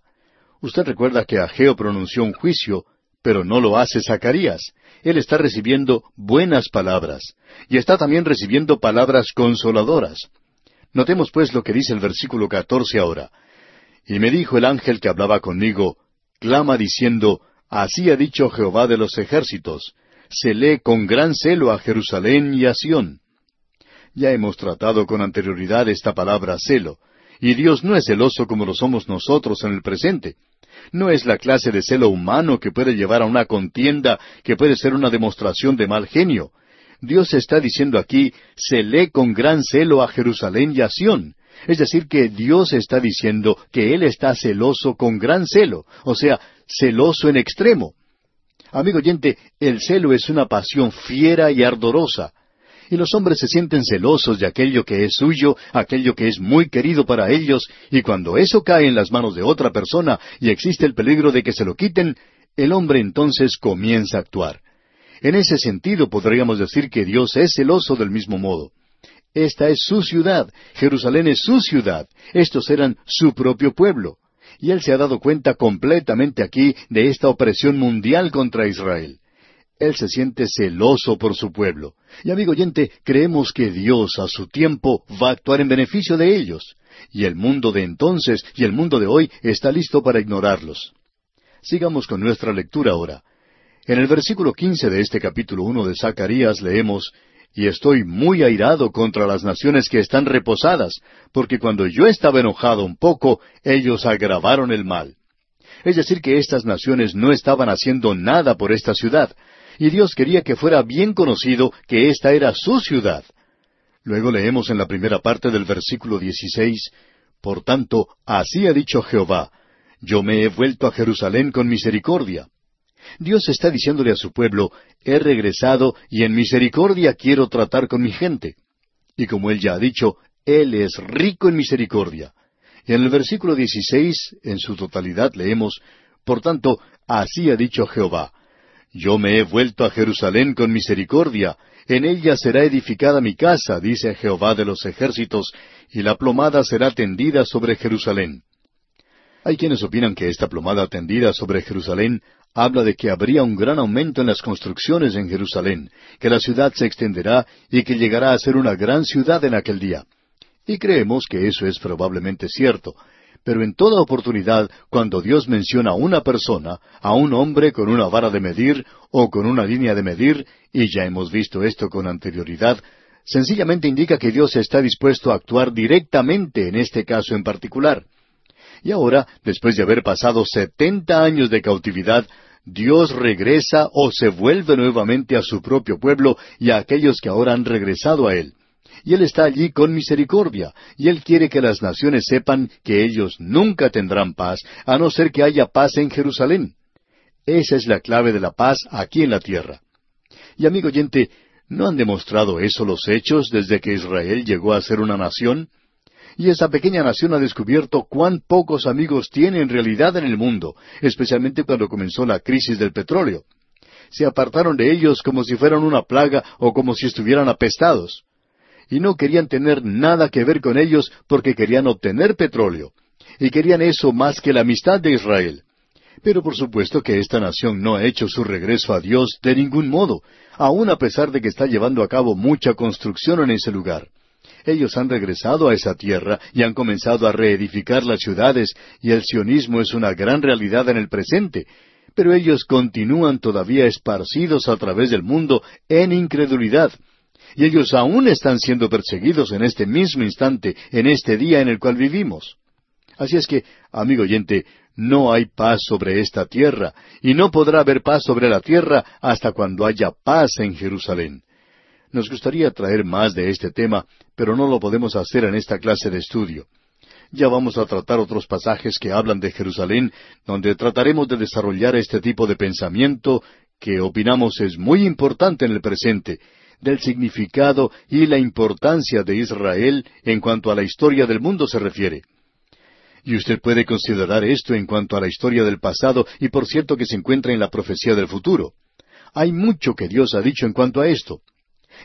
Usted recuerda que Ageo pronunció un juicio, pero no lo hace Zacarías él está recibiendo buenas palabras y está también recibiendo palabras consoladoras. Notemos pues lo que dice el versículo catorce ahora. Y me dijo el ángel que hablaba conmigo, clama diciendo, Así ha dicho Jehová de los ejércitos, se lee con gran celo a Jerusalén y a Sión. Ya hemos tratado con anterioridad esta palabra celo, y Dios no es celoso como lo somos nosotros en el presente. No es la clase de celo humano que puede llevar a una contienda, que puede ser una demostración de mal genio. Dios está diciendo aquí, lee con gran celo a Jerusalén y a Sión. Es decir, que Dios está diciendo que Él está celoso con gran celo, o sea, celoso en extremo. Amigo oyente, el celo es una pasión fiera y ardorosa y los hombres se sienten celosos de aquello que es suyo, aquello que es muy querido para ellos, y cuando eso cae en las manos de otra persona y existe el peligro de que se lo quiten, el hombre entonces comienza a actuar. En ese sentido podríamos decir que Dios es celoso del mismo modo. Esta es su ciudad, Jerusalén es su ciudad, estos eran su propio pueblo. Y Él se ha dado cuenta completamente aquí de esta opresión mundial contra Israel. Él se siente celoso por su pueblo. Y amigo oyente, creemos que Dios a su tiempo va a actuar en beneficio de ellos. Y el mundo de entonces y el mundo de hoy está listo para ignorarlos. Sigamos con nuestra lectura ahora. En el versículo quince de este capítulo uno de Zacarías leemos Y estoy muy airado contra las naciones que están reposadas, porque cuando yo estaba enojado un poco, ellos agravaron el mal. Es decir, que estas naciones no estaban haciendo nada por esta ciudad, y Dios quería que fuera bien conocido que esta era su ciudad. Luego leemos en la primera parte del versículo 16, Por tanto, así ha dicho Jehová, yo me he vuelto a Jerusalén con misericordia. Dios está diciéndole a su pueblo, he regresado y en misericordia quiero tratar con mi gente. Y como él ya ha dicho, Él es rico en misericordia. Y en el versículo 16, en su totalidad, leemos, Por tanto, así ha dicho Jehová, yo me he vuelto a Jerusalén con misericordia, en ella será edificada mi casa, dice Jehová de los ejércitos, y la plomada será tendida sobre Jerusalén. Hay quienes opinan que esta plomada tendida sobre Jerusalén habla de que habría un gran aumento en las construcciones en Jerusalén, que la ciudad se extenderá y que llegará a ser una gran ciudad en aquel día. Y creemos que eso es probablemente cierto, pero en toda oportunidad, cuando Dios menciona a una persona, a un hombre con una vara de medir o con una línea de medir, y ya hemos visto esto con anterioridad, sencillamente indica que Dios está dispuesto a actuar directamente en este caso en particular. Y ahora, después de haber pasado setenta años de cautividad, Dios regresa o se vuelve nuevamente a su propio pueblo y a aquellos que ahora han regresado a Él y Él está allí con misericordia, y Él quiere que las naciones sepan que ellos nunca tendrán paz, a no ser que haya paz en Jerusalén. Esa es la clave de la paz aquí en la tierra. Y amigo oyente, ¿no han demostrado eso los hechos desde que Israel llegó a ser una nación? Y esa pequeña nación ha descubierto cuán pocos amigos tiene en realidad en el mundo, especialmente cuando comenzó la crisis del petróleo. Se apartaron de ellos como si fueran una plaga o como si estuvieran apestados y no querían tener nada que ver con ellos porque querían obtener petróleo, y querían eso más que la amistad de Israel. Pero por supuesto que esta nación no ha hecho su regreso a Dios de ningún modo, aun a pesar de que está llevando a cabo mucha construcción en ese lugar. Ellos han regresado a esa tierra y han comenzado a reedificar las ciudades, y el sionismo es una gran realidad en el presente, pero ellos continúan todavía esparcidos a través del mundo en incredulidad, Y ellos aún están siendo perseguidos en este mismo instante, en este día en el cual vivimos. Así es que, amigo oyente, no hay paz sobre esta tierra, y no podrá haber paz sobre la tierra hasta cuando haya paz en Jerusalén. Nos gustaría traer más de este tema, pero no lo podemos hacer en esta clase de estudio. Ya vamos a tratar otros pasajes que hablan de Jerusalén, donde trataremos de desarrollar este tipo de pensamiento que opinamos es muy importante en el presente, del significado y la importancia de Israel en cuanto a la historia del mundo se refiere. Y usted puede considerar esto en cuanto a la historia del pasado y por cierto que se encuentra en la profecía del futuro. Hay mucho que Dios ha dicho en cuanto a esto.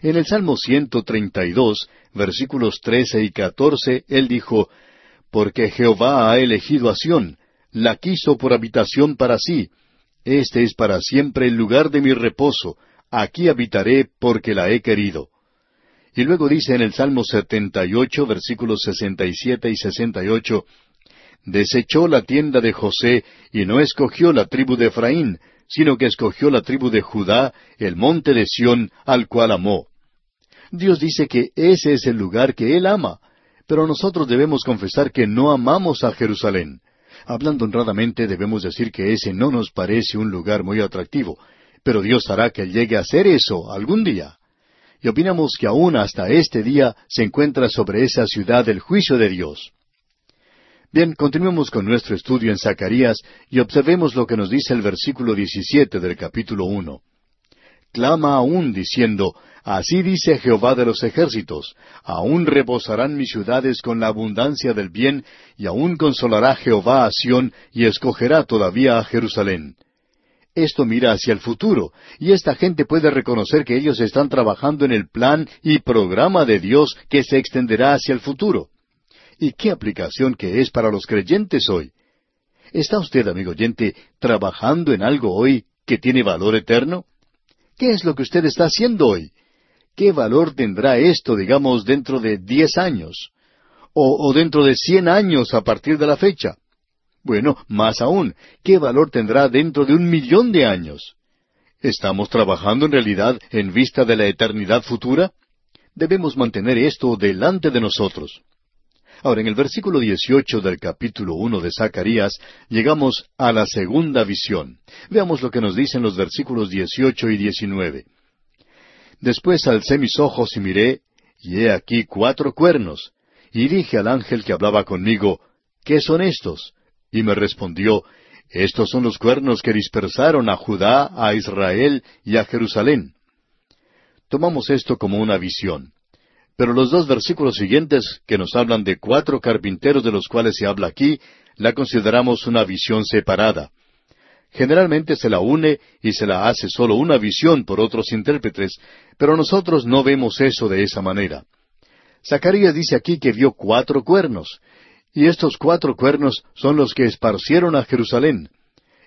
En el Salmo 132, versículos 13 y 14, Él dijo, Porque Jehová ha elegido a Sión, la quiso por habitación para sí. Este es para siempre el lugar de mi reposo, aquí habitaré porque la he querido. Y luego dice en el Salmo 78, versículos 67 y 68, Desechó la tienda de José y no escogió la tribu de Efraín, sino que escogió la tribu de Judá, el monte de Sión, al cual amó. Dios dice que ese es el lugar que Él ama, pero nosotros debemos confesar que no amamos a Jerusalén. Hablando honradamente debemos decir que ese no nos parece un lugar muy atractivo, pero Dios hará que llegue a ser eso algún día. Y opinamos que aún hasta este día se encuentra sobre esa ciudad el juicio de Dios. Bien, continuemos con nuestro estudio en Zacarías y observemos lo que nos dice el versículo 17 del capítulo 1. Clama aún diciendo, Así dice Jehová de los ejércitos, aún reposarán mis ciudades con la abundancia del bien, y aún consolará Jehová a Sión, y escogerá todavía a Jerusalén. Esto mira hacia el futuro, y esta gente puede reconocer que ellos están trabajando en el plan y programa de Dios que se extenderá hacia el futuro. ¿Y qué aplicación que es para los creyentes hoy? ¿Está usted, amigo oyente, trabajando en algo hoy que tiene valor eterno? ¿Qué es lo que usted está haciendo hoy? ¿Qué valor tendrá esto, digamos, dentro de diez años? O, o dentro de cien años a partir de la fecha? Bueno, más aún, ¿qué valor tendrá dentro de un millón de años? ¿Estamos trabajando en realidad en vista de la eternidad futura? Debemos mantener esto delante de nosotros. Ahora, en el versículo 18 del capítulo 1 de Zacarías, llegamos a la segunda visión. Veamos lo que nos dicen los versículos 18 y 19. Después alcé mis ojos y miré, y he aquí cuatro cuernos. Y dije al ángel que hablaba conmigo, ¿qué son estos? Y me respondió, Estos son los cuernos que dispersaron a Judá, a Israel y a Jerusalén. Tomamos esto como una visión. Pero los dos versículos siguientes, que nos hablan de cuatro carpinteros de los cuales se habla aquí, la consideramos una visión separada. Generalmente se la une y se la hace solo una visión por otros intérpretes, pero nosotros no vemos eso de esa manera. Zacarías dice aquí que vio cuatro cuernos, y estos cuatro cuernos son los que esparcieron a Jerusalén,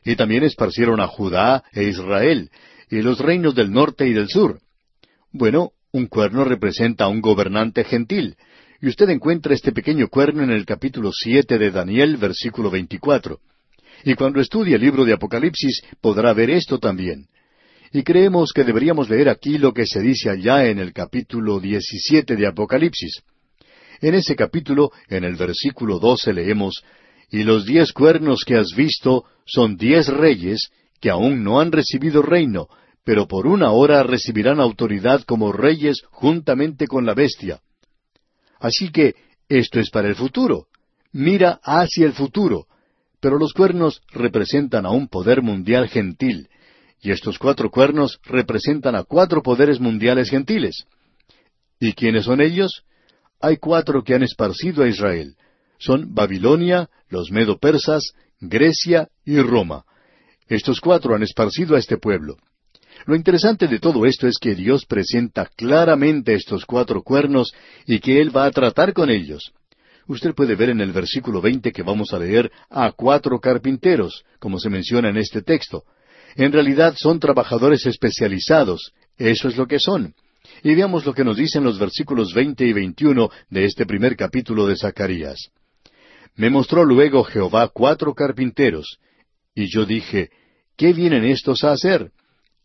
y también esparcieron a Judá e Israel, y los reinos del norte y del sur. Bueno, un cuerno representa a un gobernante gentil, y usted encuentra este pequeño cuerno en el capítulo siete de Daniel, versículo veinticuatro. Y cuando estudie el libro de Apocalipsis podrá ver esto también. Y creemos que deberíamos leer aquí lo que se dice allá en el capítulo 17 de Apocalipsis. En ese capítulo, en el versículo 12 leemos, Y los diez cuernos que has visto son diez reyes que aún no han recibido reino, pero por una hora recibirán autoridad como reyes juntamente con la bestia. Así que esto es para el futuro. Mira hacia el futuro. Pero los cuernos representan a un poder mundial gentil, y estos cuatro cuernos representan a cuatro poderes mundiales gentiles. ¿Y quiénes son ellos? Hay cuatro que han esparcido a Israel. Son Babilonia, los medo-persas, Grecia y Roma. Estos cuatro han esparcido a este pueblo. Lo interesante de todo esto es que Dios presenta claramente estos cuatro cuernos y que Él va a tratar con ellos. Usted puede ver en el versículo veinte que vamos a leer a cuatro carpinteros, como se menciona en este texto. En realidad son trabajadores especializados, eso es lo que son. Y veamos lo que nos dicen los versículos veinte y veintiuno de este primer capítulo de Zacarías. Me mostró luego Jehová cuatro carpinteros, y yo dije, ¿qué vienen estos a hacer?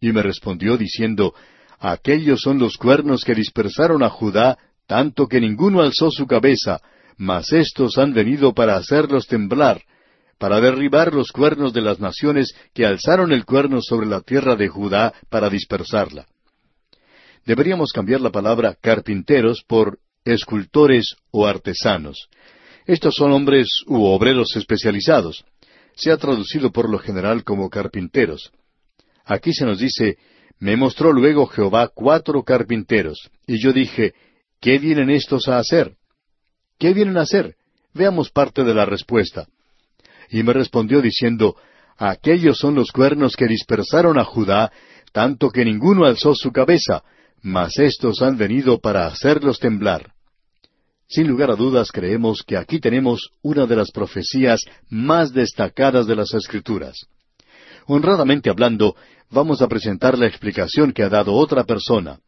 Y me respondió diciendo, Aquellos son los cuernos que dispersaron a Judá, tanto que ninguno alzó su cabeza, mas éstos han venido para hacerlos temblar, para derribar los cuernos de las naciones que alzaron el cuerno sobre la tierra de Judá para dispersarla. Deberíamos cambiar la palabra carpinteros por escultores o artesanos. Estos son hombres u obreros especializados. Se ha traducido por lo general como carpinteros. Aquí se nos dice, me mostró luego Jehová cuatro carpinteros, y yo dije, ¿qué vienen estos a hacer? ¿Qué vienen a hacer? Veamos parte de la respuesta. Y me respondió diciendo, Aquellos son los cuernos que dispersaron a Judá, tanto que ninguno alzó su cabeza, mas éstos han venido para hacerlos temblar. Sin lugar a dudas creemos que aquí tenemos una de las profecías más destacadas de las Escrituras. Honradamente hablando, vamos a presentar la explicación que ha dado otra persona.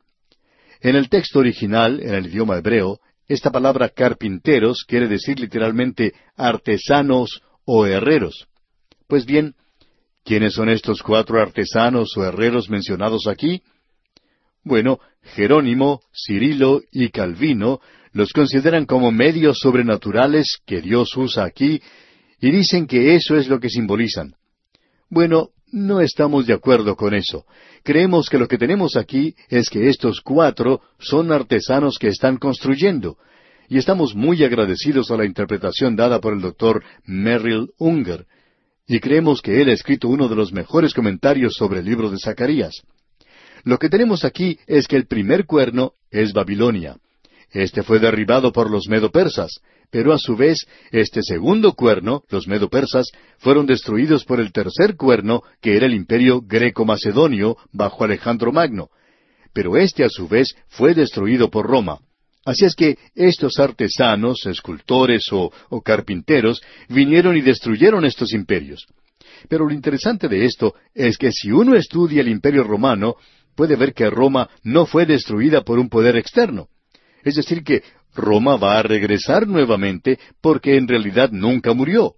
En el texto original, en el idioma hebreo, esta palabra carpinteros quiere decir literalmente artesanos o herreros. Pues bien, ¿quiénes son estos cuatro artesanos o herreros mencionados aquí? Bueno, Jerónimo, Cirilo y Calvino los consideran como medios sobrenaturales que Dios usa aquí y dicen que eso es lo que simbolizan. Bueno, no estamos de acuerdo con eso. Creemos que lo que tenemos aquí es que estos cuatro son artesanos que están construyendo, y estamos muy agradecidos a la interpretación dada por el doctor Merrill Unger, y creemos que él ha escrito uno de los mejores comentarios sobre el libro de Zacarías. Lo que tenemos aquí es que el primer cuerno es Babilonia. Este fue derribado por los medo-persas, pero a su vez este segundo cuerno, los medo-persas, fueron destruidos por el tercer cuerno, que era el imperio greco-macedonio bajo Alejandro Magno. Pero este a su vez fue destruido por Roma. Así es que estos artesanos, escultores o, o carpinteros vinieron y destruyeron estos imperios. Pero lo interesante de esto es que si uno estudia el imperio romano, puede ver que Roma no fue destruida por un poder externo. Es decir, que Roma va a regresar nuevamente porque en realidad nunca murió.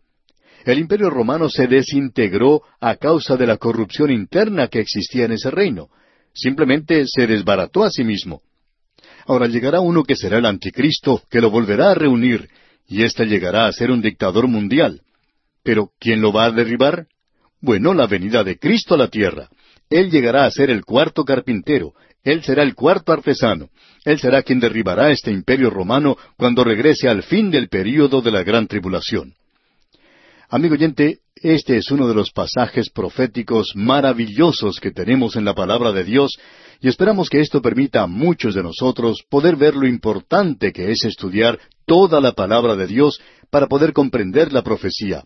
El imperio romano se desintegró a causa de la corrupción interna que existía en ese reino. Simplemente se desbarató a sí mismo. Ahora llegará uno que será el anticristo, que lo volverá a reunir, y éste llegará a ser un dictador mundial. Pero ¿quién lo va a derribar? Bueno, la venida de Cristo a la tierra. Él llegará a ser el cuarto carpintero, él será el cuarto artesano. Él será quien derribará este imperio romano cuando regrese al fin del período de la gran tribulación. Amigo oyente, este es uno de los pasajes proféticos maravillosos que tenemos en la palabra de Dios y esperamos que esto permita a muchos de nosotros poder ver lo importante que es estudiar toda la palabra de Dios para poder comprender la profecía.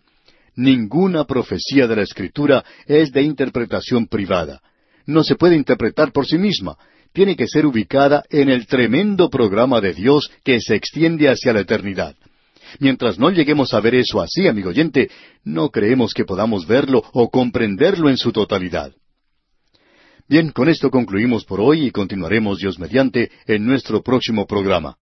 Ninguna profecía de la Escritura es de interpretación privada no se puede interpretar por sí misma. Tiene que ser ubicada en el tremendo programa de Dios que se extiende hacia la eternidad. Mientras no lleguemos a ver eso así, amigo oyente, no creemos que podamos verlo o comprenderlo en su totalidad. Bien, con esto concluimos por hoy y continuaremos Dios mediante en nuestro próximo programa.